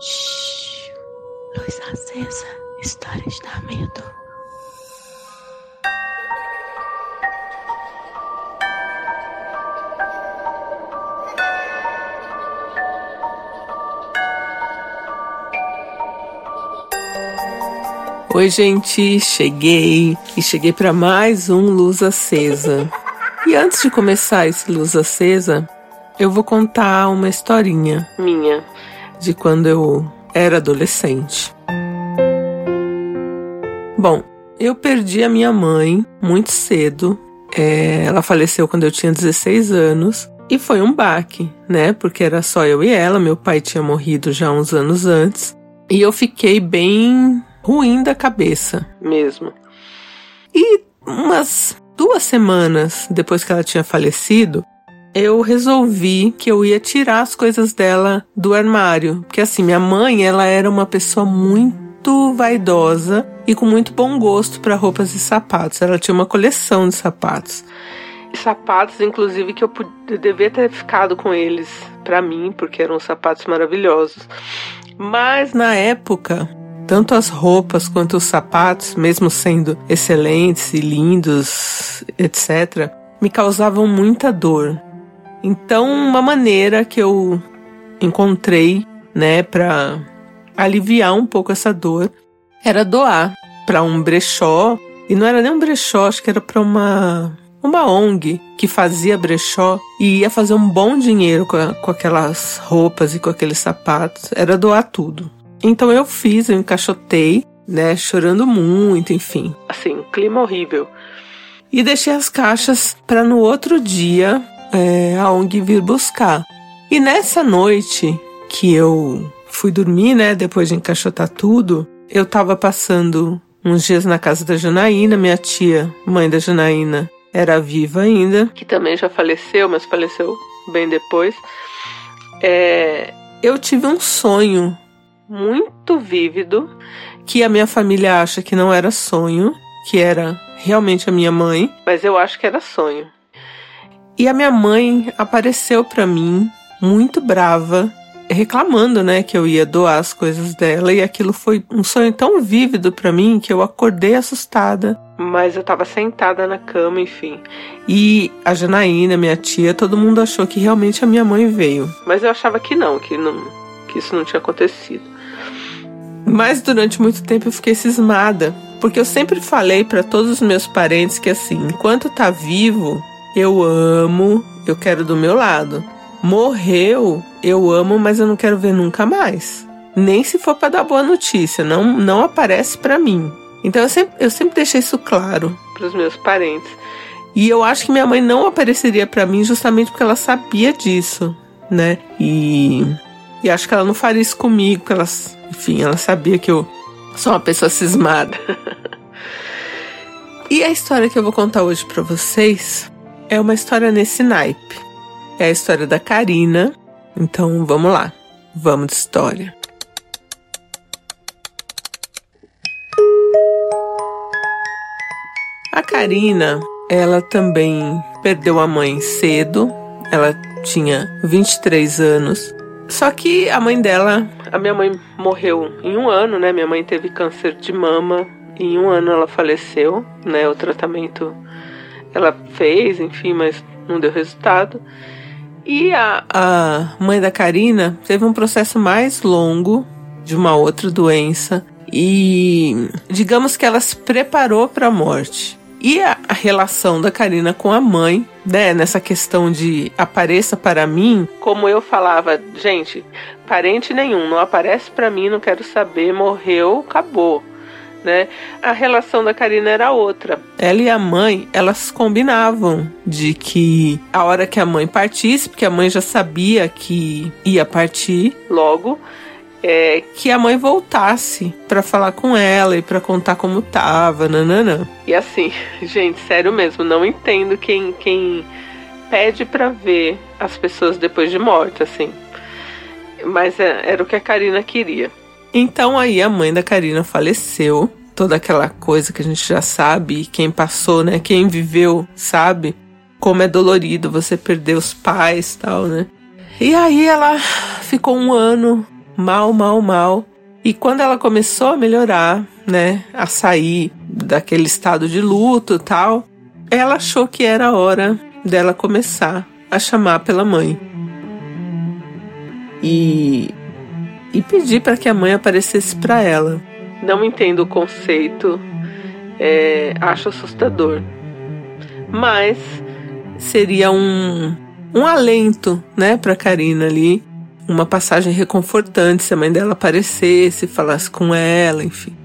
Shhh. Luz acesa. Histórias da medo. Oi, gente, cheguei e cheguei para mais um Luz Acesa. E antes de começar esse Luz Acesa, eu vou contar uma historinha minha de quando eu era adolescente. Bom, eu perdi a minha mãe muito cedo. É, ela faleceu quando eu tinha 16 anos. E foi um baque, né? Porque era só eu e ela. Meu pai tinha morrido já uns anos antes. E eu fiquei bem ruim da cabeça mesmo. E umas duas semanas depois que ela tinha falecido, eu resolvi que eu ia tirar as coisas dela do armário. Porque assim, minha mãe, ela era uma pessoa muito vaidosa e com muito bom gosto para roupas e sapatos. Ela tinha uma coleção de sapatos. E sapatos, inclusive, que eu devia ter ficado com eles para mim, porque eram sapatos maravilhosos. Mas na época, tanto as roupas quanto os sapatos, mesmo sendo excelentes e lindos, etc., me causavam muita dor. Então, uma maneira que eu encontrei, né, para aliviar um pouco essa dor, era doar para um brechó, e não era nem um brechó, acho que era para uma uma ONG que fazia brechó e ia fazer um bom dinheiro com, a, com aquelas roupas e com aqueles sapatos, era doar tudo. Então eu fiz, eu encaixotei, né, chorando muito, enfim. Assim, clima horrível. E deixei as caixas para no outro dia é, a ONG vir buscar. E nessa noite que eu fui dormir, né, depois de encaixotar tudo, eu tava passando uns dias na casa da Janaína, minha tia, mãe da Janaína, era viva ainda, que também já faleceu, mas faleceu bem depois. É, eu tive um sonho muito vívido que a minha família acha que não era sonho, que era realmente a minha mãe, mas eu acho que era sonho. E a minha mãe apareceu para mim muito brava, reclamando, né, que eu ia doar as coisas dela e aquilo foi um sonho tão vívido para mim que eu acordei assustada. Mas eu tava sentada na cama, enfim. E a Janaína, minha tia, todo mundo achou que realmente a minha mãe veio. Mas eu achava que não, que não, que isso não tinha acontecido. Mas durante muito tempo eu fiquei cismada, porque eu sempre falei para todos os meus parentes que assim, enquanto tá vivo, eu amo, eu quero do meu lado. Morreu, eu amo, mas eu não quero ver nunca mais. Nem se for para dar boa notícia, não, não aparece para mim. Então eu sempre, eu sempre deixei isso claro para os meus parentes. E eu acho que minha mãe não apareceria para mim justamente porque ela sabia disso, né? E, e acho que ela não faria isso comigo, porque ela, enfim, ela sabia que eu sou uma pessoa cismada. e a história que eu vou contar hoje para vocês é uma história nesse naipe. É a história da Karina. Então vamos lá. Vamos de história. A Karina, ela também perdeu a mãe cedo. Ela tinha 23 anos. Só que a mãe dela, a minha mãe morreu em um ano, né? Minha mãe teve câncer de mama. Em um ano ela faleceu, né? O tratamento ela fez, enfim, mas não deu resultado. E a, a mãe da Karina teve um processo mais longo de uma outra doença e digamos que ela se preparou para a morte. E a, a, relação da Karina com a mãe, né, nessa questão de apareça para mim, como eu falava, gente, parente nenhum, não aparece para mim, não quero saber, morreu, acabou né? A relação da Karina era outra. Ela e a mãe, elas combinavam de que a hora que a mãe partisse, porque a mãe já sabia que ia partir logo, é, que a mãe voltasse para falar com ela e para contar como tava, nananã. E assim, gente, sério mesmo, não entendo quem, quem pede para ver as pessoas depois de morte, assim. Mas é, era o que a Karina queria. Então aí a mãe da Karina faleceu, toda aquela coisa que a gente já sabe, quem passou, né, quem viveu, sabe como é dolorido você perder os pais, tal, né? E aí ela ficou um ano mal, mal, mal. E quando ela começou a melhorar, né, a sair daquele estado de luto tal, ela achou que era hora dela começar a chamar pela mãe. E e pedir para que a mãe aparecesse para ela. Não entendo o conceito, é, acho assustador. Mas seria um, um alento, né, para Karina ali, uma passagem reconfortante se a mãe dela aparecesse, falasse com ela, enfim.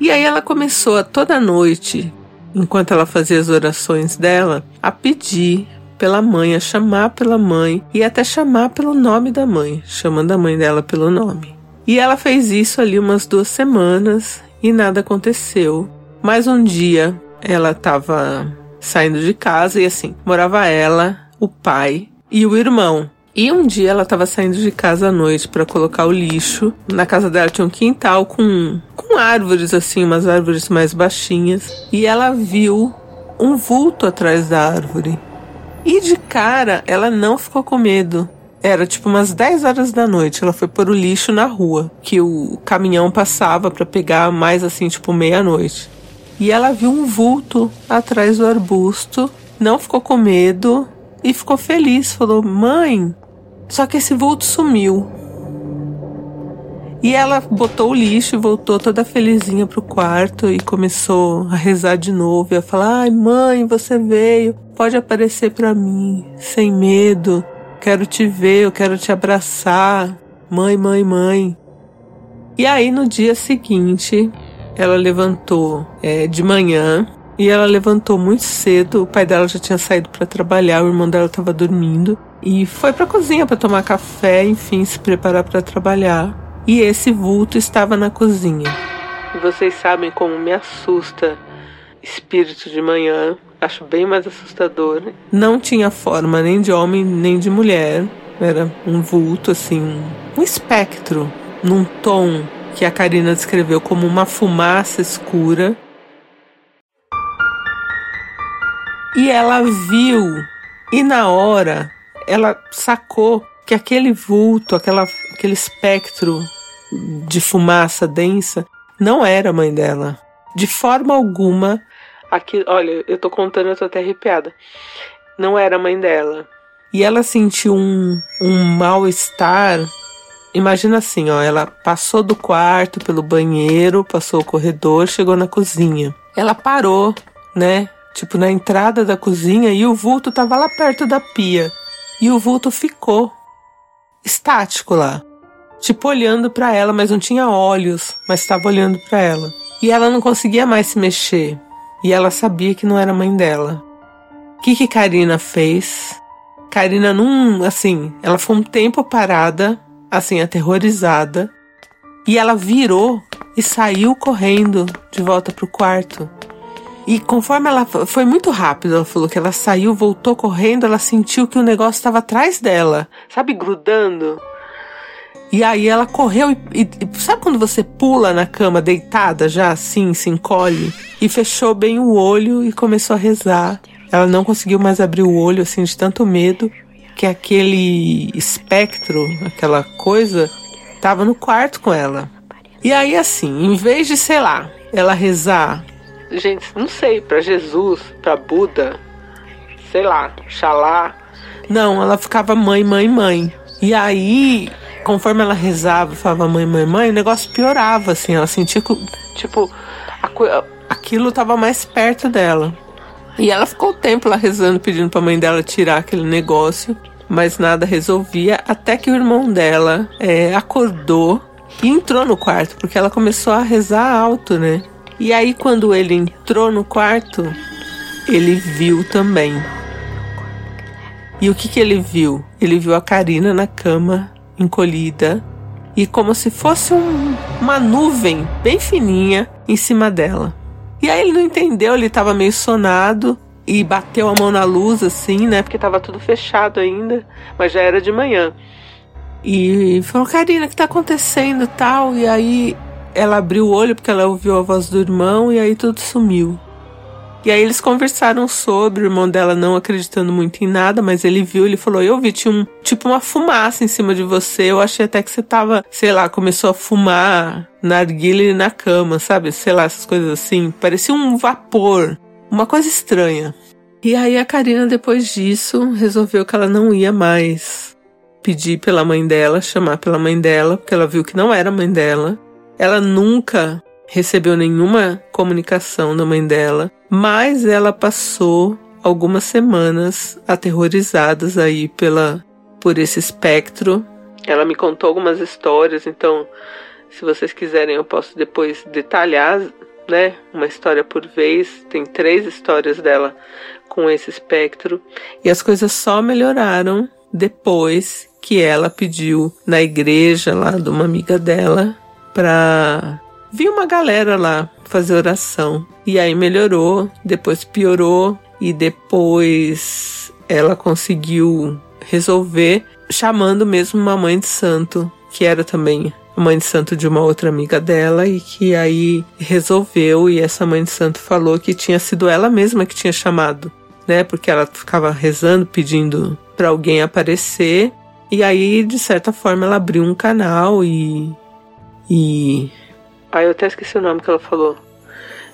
E aí ela começou a toda noite, enquanto ela fazia as orações dela, a pedir pela mãe, a chamar pela mãe e até chamar pelo nome da mãe, chamando a mãe dela pelo nome. E ela fez isso ali umas duas semanas e nada aconteceu. Mas um dia ela estava saindo de casa e assim, morava ela, o pai e o irmão. E um dia ela estava saindo de casa à noite para colocar o lixo. Na casa dela tinha um quintal com, com árvores, assim, umas árvores mais baixinhas. E ela viu um vulto atrás da árvore. E de cara, ela não ficou com medo. Era tipo umas 10 horas da noite. Ela foi pôr o lixo na rua, que o caminhão passava para pegar mais assim, tipo meia-noite. E ela viu um vulto atrás do arbusto, não ficou com medo e ficou feliz. Falou: Mãe, só que esse vulto sumiu. E ela botou o lixo e voltou toda felizinha pro quarto e começou a rezar de novo e a falar: "Ai, mãe, você veio. Pode aparecer para mim, sem medo. Quero te ver, eu quero te abraçar. Mãe, mãe, mãe." E aí no dia seguinte, ela levantou é, de manhã e ela levantou muito cedo. O pai dela já tinha saído para trabalhar, o irmão dela estava dormindo e foi para a cozinha para tomar café, enfim, se preparar para trabalhar. E esse vulto estava na cozinha. Vocês sabem como me assusta espírito de manhã, acho bem mais assustador. Não tinha forma nem de homem nem de mulher, era um vulto assim, um espectro, num tom que a Karina descreveu como uma fumaça escura. E ela viu, e na hora ela sacou que aquele vulto, aquela, aquele espectro de fumaça densa, não era a mãe dela. De forma alguma, aqui, olha, eu tô contando, eu tô até arrepiada. Não era a mãe dela. E ela sentiu um, um mal-estar. Imagina assim, ó, ela passou do quarto pelo banheiro, passou o corredor, chegou na cozinha. Ela parou, né? Tipo na entrada da cozinha e o vulto tava lá perto da pia. E o vulto ficou estático lá, tipo olhando para ela, mas não tinha olhos, mas estava olhando para ela. E ela não conseguia mais se mexer. E ela sabia que não era mãe dela. O que que Karina fez? Karina não, assim, ela foi um tempo parada, assim, aterrorizada, e ela virou e saiu correndo de volta pro quarto. E conforme ela foi muito rápido, ela falou que ela saiu, voltou correndo, ela sentiu que o negócio estava atrás dela, sabe, grudando. E aí ela correu e, e, sabe quando você pula na cama deitada já assim, se encolhe e fechou bem o olho e começou a rezar. Ela não conseguiu mais abrir o olho assim de tanto medo que aquele espectro, aquela coisa, estava no quarto com ela. E aí assim, em vez de, sei lá, ela rezar gente, não sei, para Jesus, para Buda, sei lá, Xalá. Não, ela ficava mãe, mãe, mãe. E aí, conforme ela rezava, falava mãe, mãe, mãe, o negócio piorava, assim. Ela sentia que, tipo, aquilo tava mais perto dela. E ela ficou o tempo lá rezando, pedindo pra mãe dela tirar aquele negócio, mas nada resolvia, até que o irmão dela é, acordou e entrou no quarto, porque ela começou a rezar alto, né? E aí, quando ele entrou no quarto, ele viu também. E o que, que ele viu? Ele viu a Karina na cama, encolhida, e como se fosse um, uma nuvem bem fininha em cima dela. E aí ele não entendeu, ele estava meio sonado e bateu a mão na luz assim, né? Porque estava tudo fechado ainda, mas já era de manhã. E falou: Karina, o que está acontecendo tal? E aí ela abriu o olho porque ela ouviu a voz do irmão e aí tudo sumiu. E aí eles conversaram sobre o irmão dela não acreditando muito em nada, mas ele viu, ele falou: "Eu vi tinha um tipo uma fumaça em cima de você. Eu achei até que você tava, sei lá, começou a fumar na argila e na cama, sabe? Sei lá, essas coisas assim. Parecia um vapor, uma coisa estranha. E aí a Karina depois disso resolveu que ela não ia mais pedir pela mãe dela, chamar pela mãe dela, porque ela viu que não era mãe dela. Ela nunca recebeu nenhuma comunicação da mãe dela, mas ela passou algumas semanas aterrorizadas aí pela por esse espectro. Ela me contou algumas histórias, então se vocês quiserem eu posso depois detalhar, né, uma história por vez. Tem três histórias dela com esse espectro e as coisas só melhoraram depois que ela pediu na igreja lá de uma amiga dela para vi uma galera lá fazer oração. E aí melhorou, depois piorou e depois ela conseguiu resolver chamando mesmo uma mãe de santo, que era também mãe de santo de uma outra amiga dela e que aí resolveu e essa mãe de santo falou que tinha sido ela mesma que tinha chamado, né? Porque ela ficava rezando, pedindo para alguém aparecer. E aí, de certa forma, ela abriu um canal e e Aí eu até esqueci o nome que ela falou.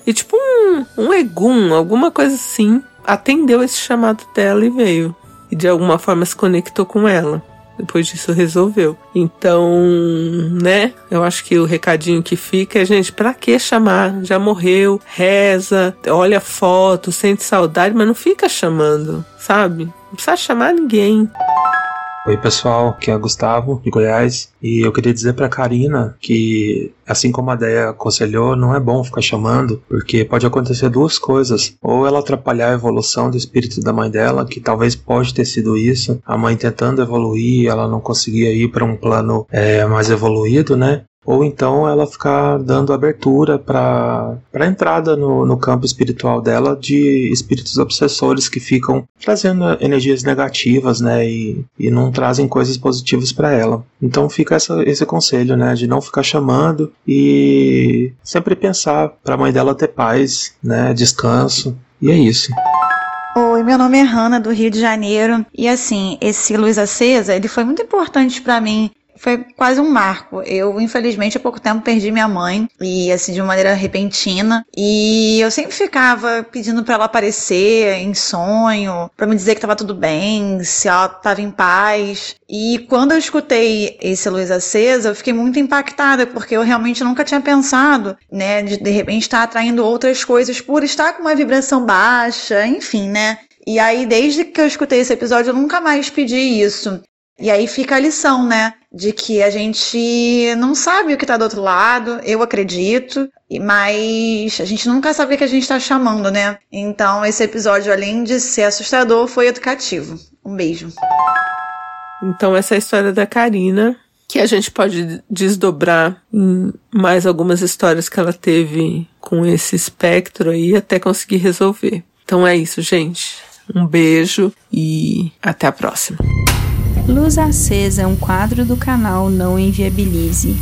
E tipo um, um egum, alguma coisa assim, atendeu esse chamado dela e veio. E de alguma forma se conectou com ela. Depois disso resolveu. Então, né? Eu acho que o recadinho que fica é, gente, pra que chamar? Já morreu, reza, olha foto, sente saudade, mas não fica chamando, sabe? Não precisa chamar ninguém. Oi pessoal, aqui é Gustavo de Goiás e eu queria dizer para Karina que assim como a Deia aconselhou, não é bom ficar chamando, porque pode acontecer duas coisas, ou ela atrapalhar a evolução do espírito da mãe dela, que talvez pode ter sido isso, a mãe tentando evoluir, ela não conseguia ir para um plano é, mais evoluído, né? Ou então ela ficar dando abertura para a entrada no, no campo espiritual dela de espíritos obsessores que ficam trazendo energias negativas, né, e, e não trazem coisas positivas para ela. Então fica essa, esse conselho, né, de não ficar chamando e sempre pensar para a mãe dela ter paz, né, descanso, e é isso. Oi, meu nome é Hanna, do Rio de Janeiro. E assim, esse Luz Acesa, ele foi muito importante para mim foi quase um marco. Eu, infelizmente, há pouco tempo perdi minha mãe e assim de uma maneira repentina. E eu sempre ficava pedindo para ela aparecer em sonho, para me dizer que tava tudo bem, se ela tava em paz. E quando eu escutei esse Luz Acesa, eu fiquei muito impactada, porque eu realmente nunca tinha pensado, né, de de repente estar atraindo outras coisas por estar com uma vibração baixa, enfim, né? E aí, desde que eu escutei esse episódio, eu nunca mais pedi isso. E aí fica a lição, né? De que a gente não sabe o que está do outro lado, eu acredito, mas a gente nunca sabe o que a gente está chamando, né? Então esse episódio, além de ser assustador, foi educativo. Um beijo. Então essa é a história da Karina, que a gente pode desdobrar em mais algumas histórias que ela teve com esse espectro aí até conseguir resolver. Então é isso, gente. Um beijo e até a próxima. Luz Acesa é um quadro do canal Não Inviabilize.